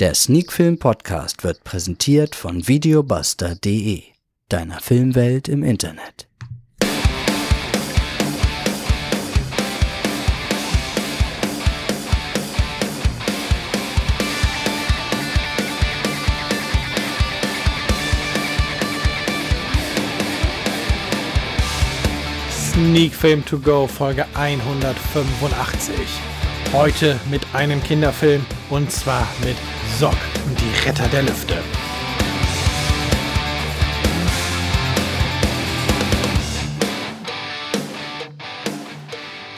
Der Sneakfilm Podcast wird präsentiert von videobuster.de, deiner Filmwelt im Internet. Sneak Film to Go Folge 185. Heute mit einem Kinderfilm und zwar mit Sock und die Retter der Lüfte.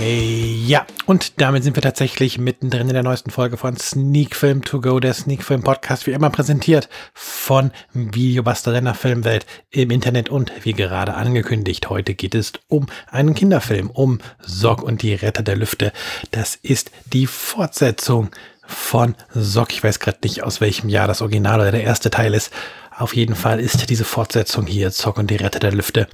Ja, und damit sind wir tatsächlich mittendrin in der neuesten Folge von Sneak Film To Go, der Sneak Film Podcast, wie immer präsentiert von Videobuster Renner Filmwelt im Internet und wie gerade angekündigt, heute geht es um einen Kinderfilm, um Sock und die Retter der Lüfte. Das ist die Fortsetzung von Sock. Ich weiß gerade nicht, aus welchem Jahr das Original oder der erste Teil ist. Auf jeden Fall ist diese Fortsetzung hier, Zock und die Retter der Lüfte,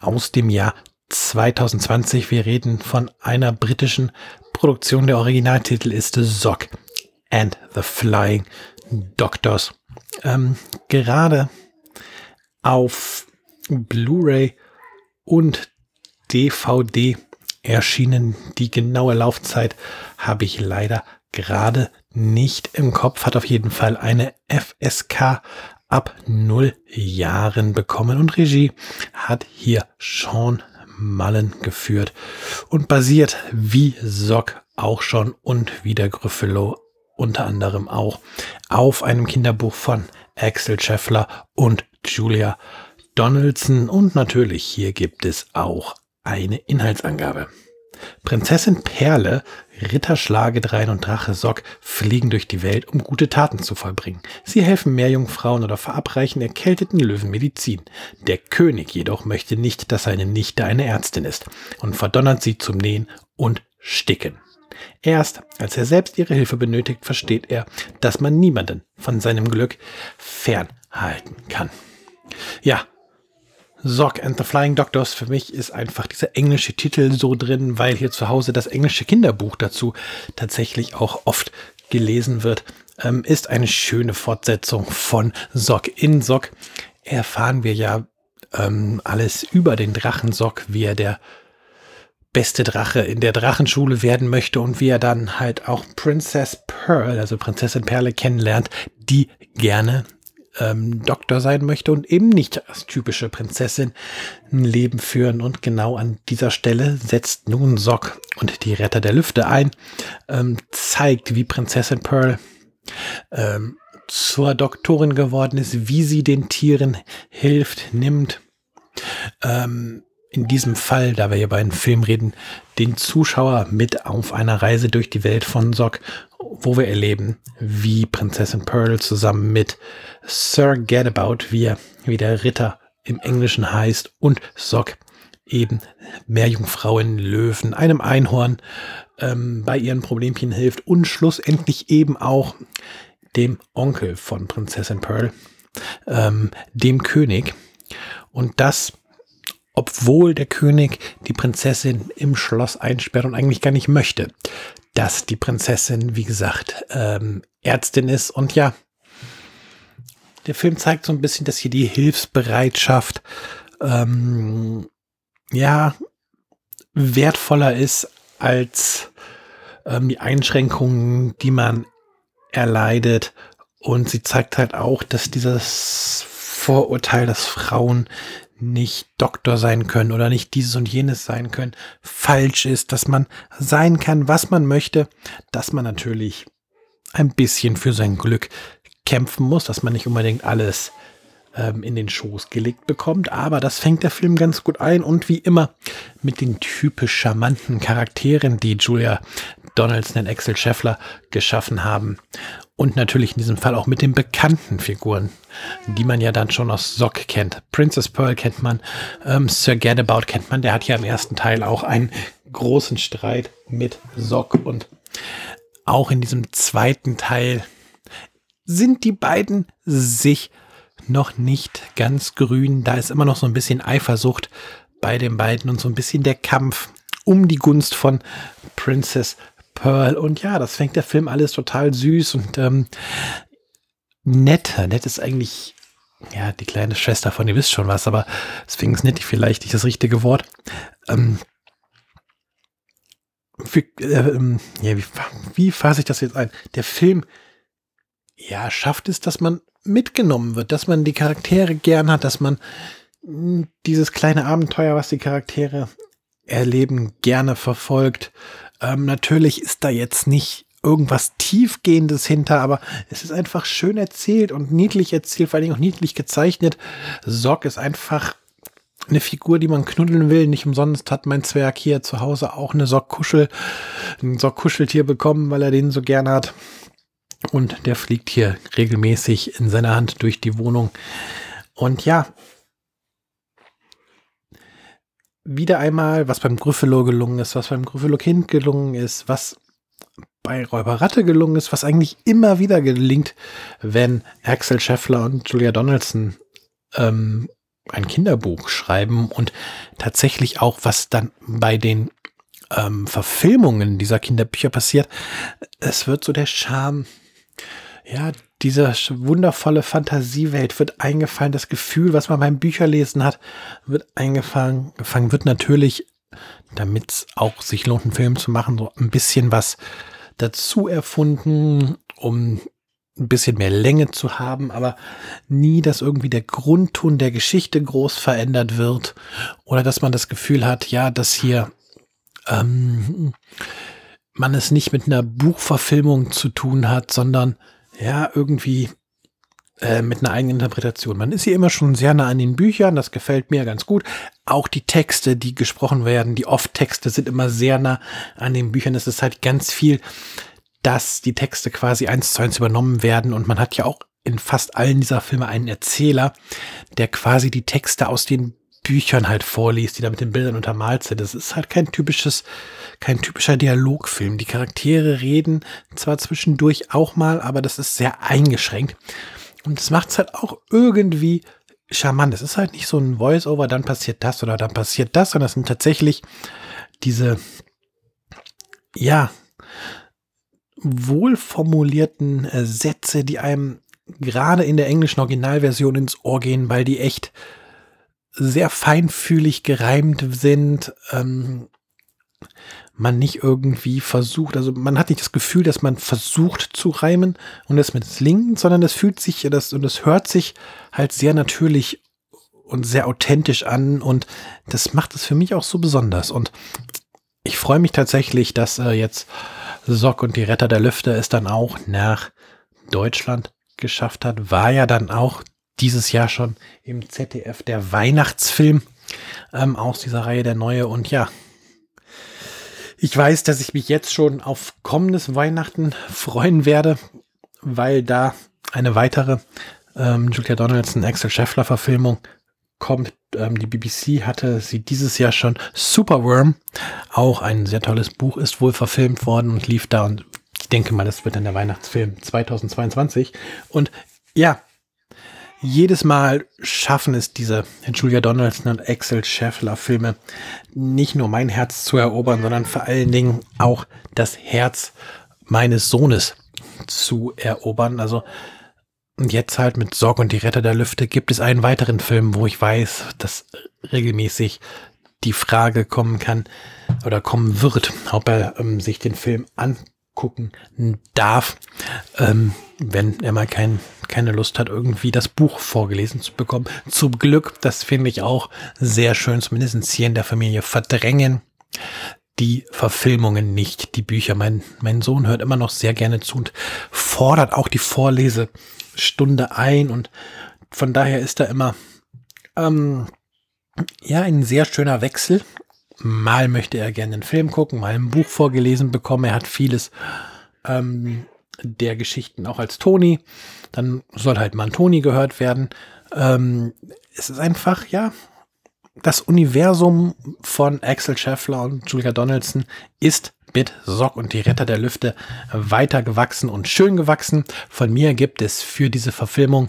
aus dem Jahr 2020. Wir reden von einer britischen Produktion. Der Originaltitel ist Zock and the Flying Doctors. Ähm, gerade auf Blu-ray und DVD erschienen. Die genaue Laufzeit habe ich leider gerade nicht im Kopf. Hat auf jeden Fall eine FSK ab 0 Jahren bekommen und Regie hat hier Sean Mallen geführt und basiert wie Sock auch schon und wie der Gryffalo unter anderem auch auf einem Kinderbuch von Axel Scheffler und Julia Donaldson und natürlich hier gibt es auch eine Inhaltsangabe. Prinzessin Perle, Ritter Schlagedrein und Drache Sock fliegen durch die Welt, um gute Taten zu vollbringen. Sie helfen Meerjungfrauen oder verabreichen erkälteten Löwen Medizin. Der König jedoch möchte nicht, dass seine Nichte eine Ärztin ist und verdonnert sie zum Nähen und Sticken. Erst als er selbst ihre Hilfe benötigt, versteht er, dass man niemanden von seinem Glück fernhalten kann. Ja, Sock and the Flying Doctors für mich ist einfach dieser englische Titel so drin, weil hier zu Hause das englische Kinderbuch dazu tatsächlich auch oft gelesen wird. Ähm, ist eine schöne Fortsetzung von Sock. In Sock erfahren wir ja ähm, alles über den Drachensock, wie er der beste Drache in der Drachenschule werden möchte und wie er dann halt auch Princess Pearl, also Prinzessin Perle kennenlernt, die gerne ähm, Doktor sein möchte und eben nicht als typische Prinzessin ein Leben führen. Und genau an dieser Stelle setzt nun Sock und die Retter der Lüfte ein, ähm, zeigt, wie Prinzessin Pearl ähm, zur Doktorin geworden ist, wie sie den Tieren hilft, nimmt. Ähm, in diesem Fall, da wir hier bei einem Film reden, den Zuschauer mit auf einer Reise durch die Welt von Sock, wo wir erleben, wie Prinzessin Pearl zusammen mit Sir Gadabout, wie, wie der Ritter im Englischen heißt, und Sock eben Meerjungfrauen, Löwen, einem Einhorn ähm, bei ihren Problemchen hilft und schlussendlich eben auch dem Onkel von Prinzessin Pearl, ähm, dem König. Und das obwohl der König die Prinzessin im Schloss einsperrt und eigentlich gar nicht möchte, dass die Prinzessin, wie gesagt, ähm, Ärztin ist. Und ja, der Film zeigt so ein bisschen, dass hier die Hilfsbereitschaft ähm, ja wertvoller ist als ähm, die Einschränkungen, die man erleidet. Und sie zeigt halt auch, dass dieses Vorurteil, dass Frauen nicht Doktor sein können oder nicht dieses und jenes sein können, falsch ist, dass man sein kann, was man möchte, dass man natürlich ein bisschen für sein Glück kämpfen muss, dass man nicht unbedingt alles ähm, in den Schoß gelegt bekommt, aber das fängt der Film ganz gut ein und wie immer mit den typisch charmanten Charakteren, die Julia Donaldson und Axel Scheffler geschaffen haben. Und natürlich in diesem Fall auch mit den bekannten Figuren, die man ja dann schon aus Sock kennt. Princess Pearl kennt man, ähm, Sir Gadabout kennt man, der hat ja im ersten Teil auch einen großen Streit mit Sock. Und auch in diesem zweiten Teil sind die beiden sich noch nicht ganz grün. Da ist immer noch so ein bisschen Eifersucht bei den beiden und so ein bisschen der Kampf um die Gunst von Princess Pearl. Und ja, das fängt der Film alles total süß und ähm, nett. Nett ist eigentlich, ja, die kleine Schwester von, ihr wisst schon was, aber deswegen ist nett vielleicht nicht das richtige Wort. Ähm, für, äh, ähm, ja, wie, wie fasse ich das jetzt ein? Der Film, ja, schafft es, dass man mitgenommen wird, dass man die Charaktere gern hat, dass man hm, dieses kleine Abenteuer, was die Charaktere erleben, gerne verfolgt. Ähm, natürlich ist da jetzt nicht irgendwas Tiefgehendes hinter, aber es ist einfach schön erzählt und niedlich erzählt, vor allem auch niedlich gezeichnet. Sock ist einfach eine Figur, die man knuddeln will. Nicht umsonst hat mein Zwerg hier zu Hause auch eine Sockkuschel, ein Sockkuscheltier bekommen, weil er den so gern hat. Und der fliegt hier regelmäßig in seiner Hand durch die Wohnung. Und ja, wieder einmal, was beim Gryffalo gelungen ist, was beim Gryffalo Kind gelungen ist, was bei Räuber Ratte gelungen ist, was eigentlich immer wieder gelingt, wenn Axel Scheffler und Julia Donaldson ähm, ein Kinderbuch schreiben und tatsächlich auch, was dann bei den ähm, Verfilmungen dieser Kinderbücher passiert, es wird so der Charme, ja, diese wundervolle Fantasiewelt wird eingefallen, das Gefühl, was man beim Bücherlesen hat, wird eingefangen, gefangen, wird natürlich, damit es auch sich lohnt, einen Film zu machen, so ein bisschen was dazu erfunden, um ein bisschen mehr Länge zu haben, aber nie, dass irgendwie der Grundton der Geschichte groß verändert wird oder dass man das Gefühl hat, ja, dass hier ähm, man es nicht mit einer Buchverfilmung zu tun hat, sondern ja, irgendwie äh, mit einer eigenen Interpretation. Man ist hier immer schon sehr nah an den Büchern, das gefällt mir ganz gut. Auch die Texte, die gesprochen werden, die Off-Texte sind immer sehr nah an den Büchern. Es ist halt ganz viel dass die Texte quasi eins zu eins übernommen werden und man hat ja auch in fast allen dieser Filme einen Erzähler, der quasi die Texte aus den Büchern halt vorliest, die da mit den Bildern untermalt sind. Das ist halt kein typisches, kein typischer Dialogfilm. Die Charaktere reden zwar zwischendurch auch mal, aber das ist sehr eingeschränkt. Und das macht es halt auch irgendwie charmant. Es ist halt nicht so ein Voice-Over, dann passiert das oder dann passiert das, sondern es sind tatsächlich diese, ja, wohlformulierten äh, Sätze, die einem gerade in der englischen Originalversion ins Ohr gehen, weil die echt sehr feinfühlig gereimt sind. Ähm, man nicht irgendwie versucht, also man hat nicht das Gefühl, dass man versucht zu reimen und das mit Slingen, sondern das fühlt sich, das, und das hört sich halt sehr natürlich und sehr authentisch an und das macht es für mich auch so besonders und ich freue mich tatsächlich, dass äh, jetzt Sock und die Retter der Lüfte es dann auch nach Deutschland geschafft hat. War ja dann auch dieses Jahr schon im ZDF der Weihnachtsfilm ähm, aus dieser Reihe der neue. Und ja, ich weiß, dass ich mich jetzt schon auf kommendes Weihnachten freuen werde, weil da eine weitere ähm, Julia Donaldson, Axel Scheffler Verfilmung kommt. Ähm, die BBC hatte sie dieses Jahr schon Superworm, auch ein sehr tolles Buch, ist wohl verfilmt worden und lief da und ich denke mal, das wird dann der Weihnachtsfilm 2022. Und ja, jedes Mal schaffen es diese Julia Donaldson und Axel Scheffler Filme nicht nur mein Herz zu erobern, sondern vor allen Dingen auch das Herz meines Sohnes zu erobern. Also jetzt halt mit Sorg und die Retter der Lüfte gibt es einen weiteren Film, wo ich weiß, dass regelmäßig die Frage kommen kann oder kommen wird, ob er ähm, sich den Film angucken darf, ähm, wenn er mal kein, keine Lust hat, irgendwie das Buch vorgelesen zu bekommen. Zum Glück, das finde ich auch sehr schön, zumindest hier in der Familie verdrängen die Verfilmungen nicht, die Bücher. Mein, mein Sohn hört immer noch sehr gerne zu und fordert auch die Vorlese Stunde ein und von daher ist da immer ähm, ja ein sehr schöner Wechsel. Mal möchte er gerne einen Film gucken, mal ein Buch vorgelesen bekommen. Er hat vieles ähm, der Geschichten auch als Toni. Dann soll halt mal ein Toni gehört werden. Ähm, es ist einfach, ja, das Universum von Axel Scheffler und Julia Donaldson ist mit Sock und die Retter der Lüfte weiter gewachsen und schön gewachsen. Von mir gibt es für diese Verfilmung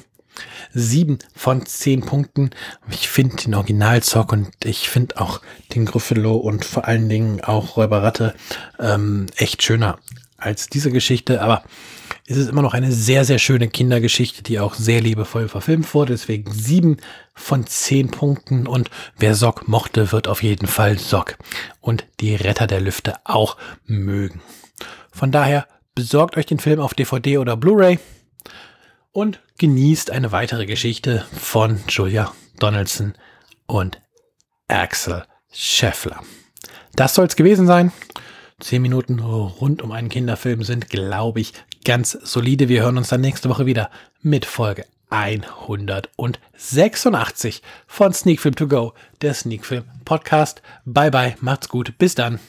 sieben von zehn Punkten. Ich finde den Original Zock und ich finde auch den Gryffalo und vor allen Dingen auch Räuberratte ähm, echt schöner als diese Geschichte. Aber ist es immer noch eine sehr, sehr schöne Kindergeschichte, die auch sehr liebevoll verfilmt wurde. Deswegen sieben von zehn Punkten. Und wer Sock mochte, wird auf jeden Fall Sock und die Retter der Lüfte auch mögen. Von daher besorgt euch den Film auf DVD oder Blu-ray und genießt eine weitere Geschichte von Julia Donaldson und Axel Scheffler. Das soll es gewesen sein. Zehn Minuten rund um einen Kinderfilm sind, glaube ich, ganz solide. Wir hören uns dann nächste Woche wieder mit Folge 186 von Sneak Film To Go, der Sneak Film Podcast. Bye bye, macht's gut, bis dann.